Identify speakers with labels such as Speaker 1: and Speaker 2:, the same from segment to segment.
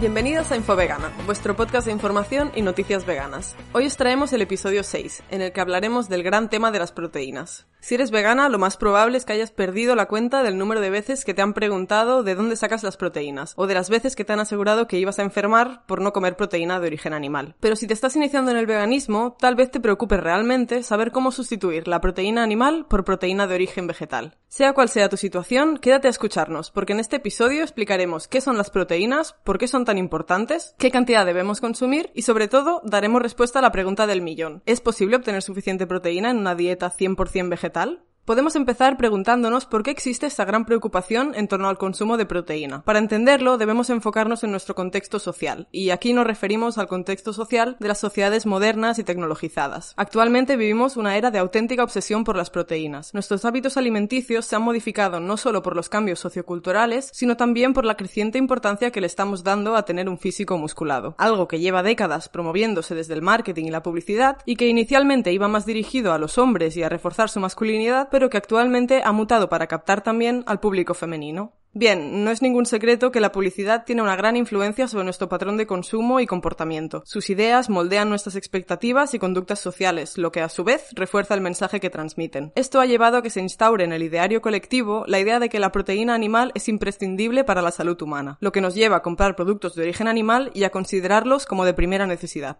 Speaker 1: Bienvenidos a Infovegana, vuestro podcast de información y noticias veganas. Hoy os traemos el episodio 6, en el que hablaremos del gran tema de las proteínas. Si eres vegana, lo más probable es que hayas perdido la cuenta del número de veces que te han preguntado de dónde sacas las proteínas, o de las veces que te han asegurado que ibas a enfermar por no comer proteína de origen animal. Pero si te estás iniciando en el veganismo, tal vez te preocupe realmente saber cómo sustituir la proteína animal por proteína de origen vegetal. Sea cual sea tu situación, quédate a escucharnos, porque en este episodio explicaremos qué son las proteínas, por qué son tan importantes, qué cantidad debemos consumir y sobre todo daremos respuesta a la pregunta del millón. ¿Es posible obtener suficiente proteína en una dieta 100% vegetal? Podemos empezar preguntándonos por qué existe esta gran preocupación en torno al consumo de proteína. Para entenderlo, debemos enfocarnos en nuestro contexto social, y aquí nos referimos al contexto social de las sociedades modernas y tecnologizadas. Actualmente vivimos una era de auténtica obsesión por las proteínas. Nuestros hábitos alimenticios se han modificado no solo por los cambios socioculturales, sino también por la creciente importancia que le estamos dando a tener un físico musculado, algo que lleva décadas promoviéndose desde el marketing y la publicidad y que inicialmente iba más dirigido a los hombres y a reforzar su masculinidad, que actualmente ha mutado para captar también al público femenino. Bien, no es ningún secreto que la publicidad tiene una gran influencia sobre nuestro patrón de consumo y comportamiento. Sus ideas moldean nuestras expectativas y conductas sociales, lo que a su vez refuerza el mensaje que transmiten. Esto ha llevado a que se instaure en el ideario colectivo la idea de que la proteína animal es imprescindible para la salud humana, lo que nos lleva a comprar productos de origen animal y a considerarlos como de primera necesidad.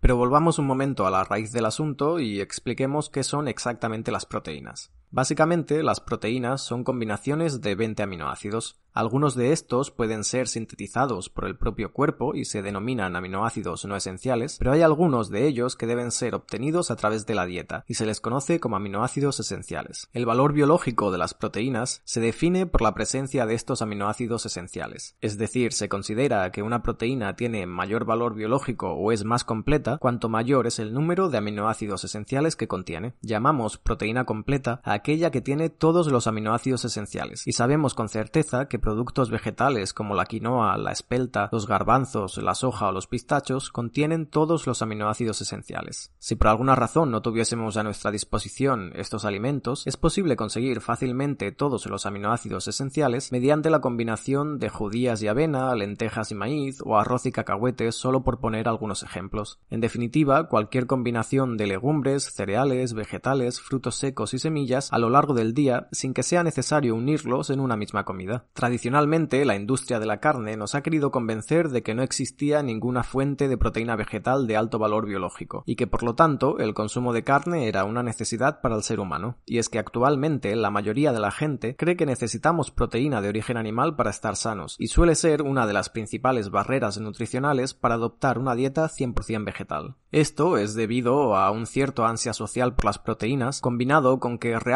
Speaker 2: Pero volvamos un momento a la raíz del asunto y expliquemos qué son exactamente las proteínas. Básicamente, las proteínas son combinaciones de 20 aminoácidos. Algunos de estos pueden ser sintetizados por el propio cuerpo y se denominan aminoácidos no esenciales, pero hay algunos de ellos que deben ser obtenidos a través de la dieta y se les conoce como aminoácidos esenciales. El valor biológico de las proteínas se define por la presencia de estos aminoácidos esenciales, es decir, se considera que una proteína tiene mayor valor biológico o es más completa cuanto mayor es el número de aminoácidos esenciales que contiene. Llamamos proteína completa a aquella que tiene todos los aminoácidos esenciales y sabemos con certeza que productos vegetales como la quinoa, la espelta, los garbanzos, la soja o los pistachos contienen todos los aminoácidos esenciales. Si por alguna razón no tuviésemos a nuestra disposición estos alimentos, es posible conseguir fácilmente todos los aminoácidos esenciales mediante la combinación de judías y avena, lentejas y maíz o arroz y cacahuetes solo por poner algunos ejemplos. En definitiva, cualquier combinación de legumbres, cereales, vegetales, frutos secos y semillas a lo largo del día sin que sea necesario unirlos en una misma comida. Tradicionalmente, la industria de la carne nos ha querido convencer de que no existía ninguna fuente de proteína vegetal de alto valor biológico, y que por lo tanto el consumo de carne era una necesidad para el ser humano. Y es que actualmente la mayoría de la gente cree que necesitamos proteína de origen animal para estar sanos, y suele ser una de las principales barreras nutricionales para adoptar una dieta 100% vegetal. Esto es debido a un cierto ansia social por las proteínas, combinado con que realmente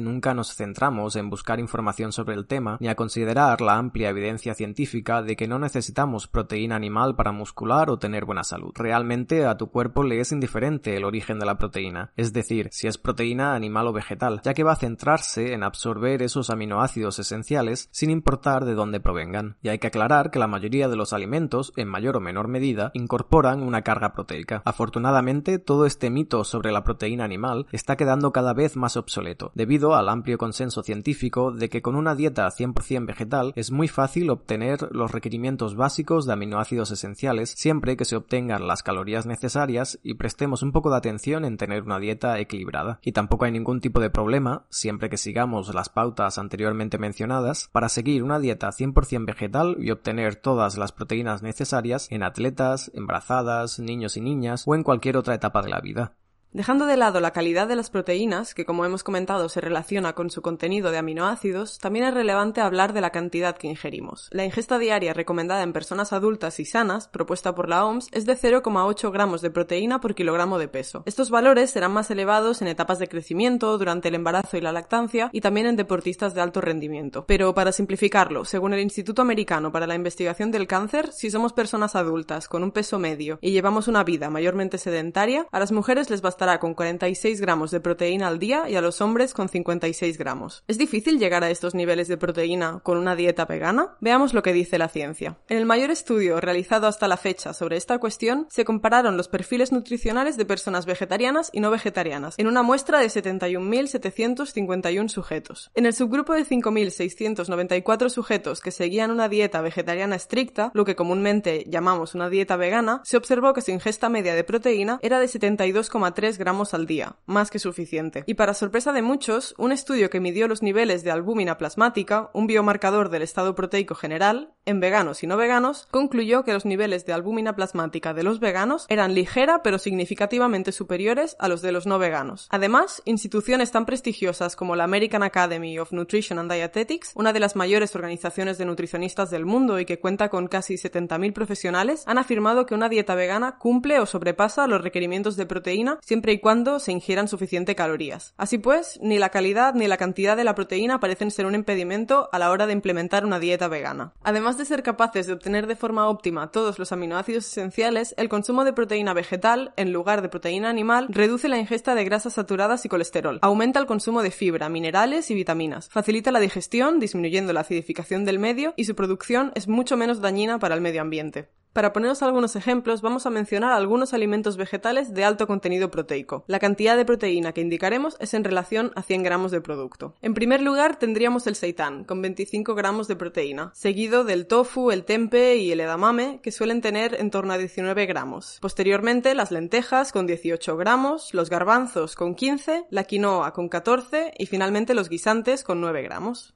Speaker 2: nunca nos centramos en buscar información sobre el tema ni a considerar la amplia evidencia científica de que no necesitamos proteína animal para muscular o tener buena salud. Realmente a tu cuerpo le es indiferente el origen de la proteína, es decir, si es proteína animal o vegetal, ya que va a centrarse en absorber esos aminoácidos esenciales sin importar de dónde provengan. Y hay que aclarar que la mayoría de los alimentos, en mayor o menor medida, incorporan una carga proteica. Afortunadamente, todo este mito sobre la proteína animal está quedando cada vez más obsoleto, debido al amplio consenso científico de que con una dieta 100% vegetal es muy fácil obtener los requerimientos básicos de aminoácidos esenciales siempre que se obtengan las calorías necesarias y prestemos un poco de atención en tener una dieta equilibrada. Y tampoco hay ningún tipo de problema, siempre que sigamos las pautas anteriormente mencionadas, para seguir una dieta 100% vegetal y obtener todas las proteínas necesarias en atletas, embarazadas, niños y niñas o en cualquier otra etapa de la vida.
Speaker 1: Dejando de lado la calidad de las proteínas, que como hemos comentado se relaciona con su contenido de aminoácidos, también es relevante hablar de la cantidad que ingerimos. La ingesta diaria recomendada en personas adultas y sanas, propuesta por la OMS, es de 0,8 gramos de proteína por kilogramo de peso. Estos valores serán más elevados en etapas de crecimiento, durante el embarazo y la lactancia, y también en deportistas de alto rendimiento. Pero para simplificarlo, según el Instituto Americano para la Investigación del Cáncer, si somos personas adultas con un peso medio y llevamos una vida mayormente sedentaria, a las mujeres les con 46 gramos de proteína al día y a los hombres con 56 gramos. ¿Es difícil llegar a estos niveles de proteína con una dieta vegana? Veamos lo que dice la ciencia. En el mayor estudio realizado hasta la fecha sobre esta cuestión, se compararon los perfiles nutricionales de personas vegetarianas y no vegetarianas, en una muestra de 71.751 sujetos. En el subgrupo de 5.694 sujetos que seguían una dieta vegetariana estricta, lo que comúnmente llamamos una dieta vegana, se observó que su ingesta media de proteína era de 72,3 gramos al día, más que suficiente. Y para sorpresa de muchos, un estudio que midió los niveles de albúmina plasmática, un biomarcador del estado proteico general, en veganos y no veganos, concluyó que los niveles de albúmina plasmática de los veganos eran ligera pero significativamente superiores a los de los no veganos. Además, instituciones tan prestigiosas como la American Academy of Nutrition and Dietetics, una de las mayores organizaciones de nutricionistas del mundo y que cuenta con casi 70.000 profesionales, han afirmado que una dieta vegana cumple o sobrepasa los requerimientos de proteína siempre y cuando se ingieran suficiente calorías. Así pues, ni la calidad ni la cantidad de la proteína parecen ser un impedimento a la hora de implementar una dieta vegana. Además de ser capaces de obtener de forma óptima todos los aminoácidos esenciales, el consumo de proteína vegetal, en lugar de proteína animal, reduce la ingesta de grasas saturadas y colesterol, aumenta el consumo de fibra, minerales y vitaminas, facilita la digestión, disminuyendo la acidificación del medio, y su producción es mucho menos dañina para el medio ambiente. Para poneros algunos ejemplos, vamos a mencionar algunos alimentos vegetales de alto contenido proteico. La cantidad de proteína que indicaremos es en relación a 100 gramos de producto. En primer lugar, tendríamos el seitán, con 25 gramos de proteína, seguido del tofu, el tempe y el edamame, que suelen tener en torno a 19 gramos. Posteriormente, las lentejas, con 18 gramos, los garbanzos, con 15, la quinoa, con 14 y finalmente los guisantes, con 9 gramos.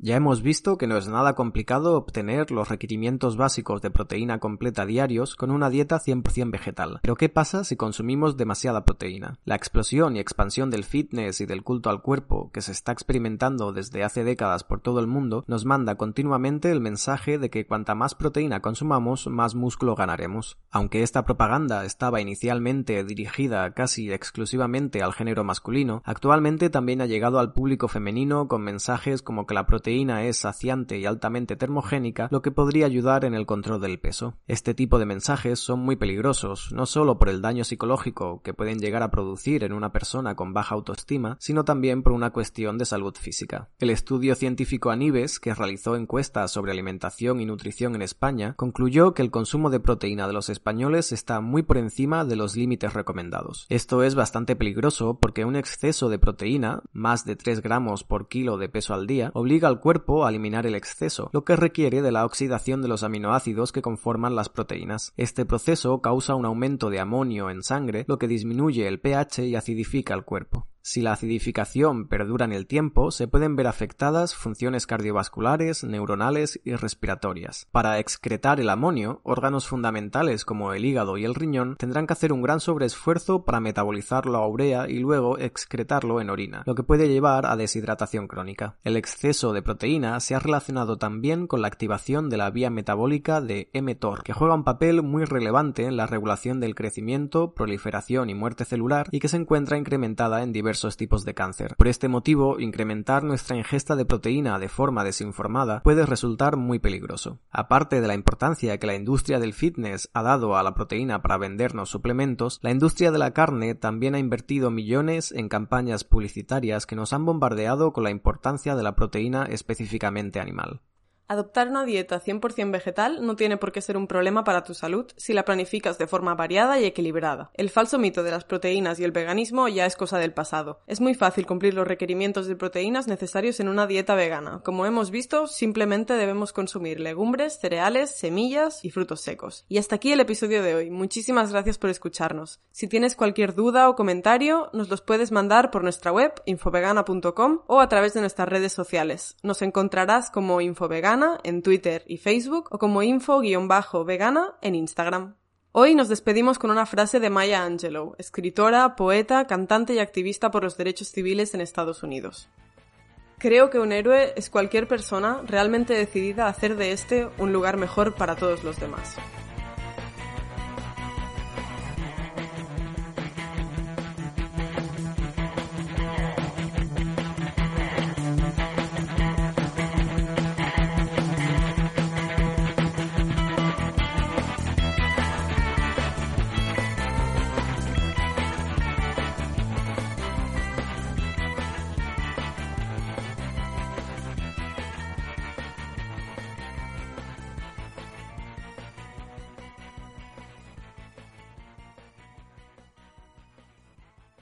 Speaker 2: Ya hemos visto que no es nada complicado obtener los requerimientos básicos de proteína completa diarios con una dieta 100% vegetal. Pero ¿qué pasa si consumimos demasiada proteína? La explosión y expansión del fitness y del culto al cuerpo que se está experimentando desde hace décadas por todo el mundo nos manda continuamente el mensaje de que cuanta más proteína consumamos, más músculo ganaremos. Aunque esta propaganda estaba inicialmente dirigida casi exclusivamente al género masculino, actualmente también ha llegado al público femenino con mensajes como que la proteína es saciante y altamente termogénica, lo que podría ayudar en el control del peso. Este tipo de mensajes son muy peligrosos, no solo por el daño psicológico que pueden llegar a producir en una persona con baja autoestima, sino también por una cuestión de salud física. El estudio científico Anibes, que realizó encuestas sobre alimentación y nutrición en España, concluyó que el consumo de proteína de los españoles está muy por encima de los límites recomendados. Esto es bastante peligroso porque un exceso de proteína, más de 3 gramos por kilo de peso al día, obliga al cuerpo a eliminar el exceso, lo que requiere de la oxidación de los aminoácidos que conforman las proteínas. Este proceso causa un aumento de amonio en sangre, lo que disminuye el pH y acidifica el cuerpo. Si la acidificación perdura en el tiempo, se pueden ver afectadas funciones cardiovasculares, neuronales y respiratorias. Para excretar el amonio, órganos fundamentales como el hígado y el riñón tendrán que hacer un gran sobreesfuerzo para metabolizarlo a urea y luego excretarlo en orina, lo que puede llevar a deshidratación crónica. El exceso de proteína se ha relacionado también con la activación de la vía metabólica de mTOR, que juega un papel muy relevante en la regulación del crecimiento, proliferación y muerte celular y que se encuentra incrementada en diversos tipos de cáncer. Por este motivo, incrementar nuestra ingesta de proteína de forma desinformada puede resultar muy peligroso. Aparte de la importancia que la industria del fitness ha dado a la proteína para vendernos suplementos, la industria de la carne también ha invertido millones en campañas publicitarias que nos han bombardeado con la importancia de la proteína específicamente animal.
Speaker 1: Adoptar una dieta 100% vegetal no tiene por qué ser un problema para tu salud si la planificas de forma variada y equilibrada. El falso mito de las proteínas y el veganismo ya es cosa del pasado. Es muy fácil cumplir los requerimientos de proteínas necesarios en una dieta vegana. Como hemos visto, simplemente debemos consumir legumbres, cereales, semillas y frutos secos. Y hasta aquí el episodio de hoy. Muchísimas gracias por escucharnos. Si tienes cualquier duda o comentario, nos los puedes mandar por nuestra web infovegana.com o a través de nuestras redes sociales. Nos encontrarás como infovegana en Twitter y Facebook o como info-vegana en Instagram. Hoy nos despedimos con una frase de Maya Angelou, escritora, poeta, cantante y activista por los derechos civiles en Estados Unidos. Creo que un héroe es cualquier persona realmente decidida a hacer de este un lugar mejor para todos los demás.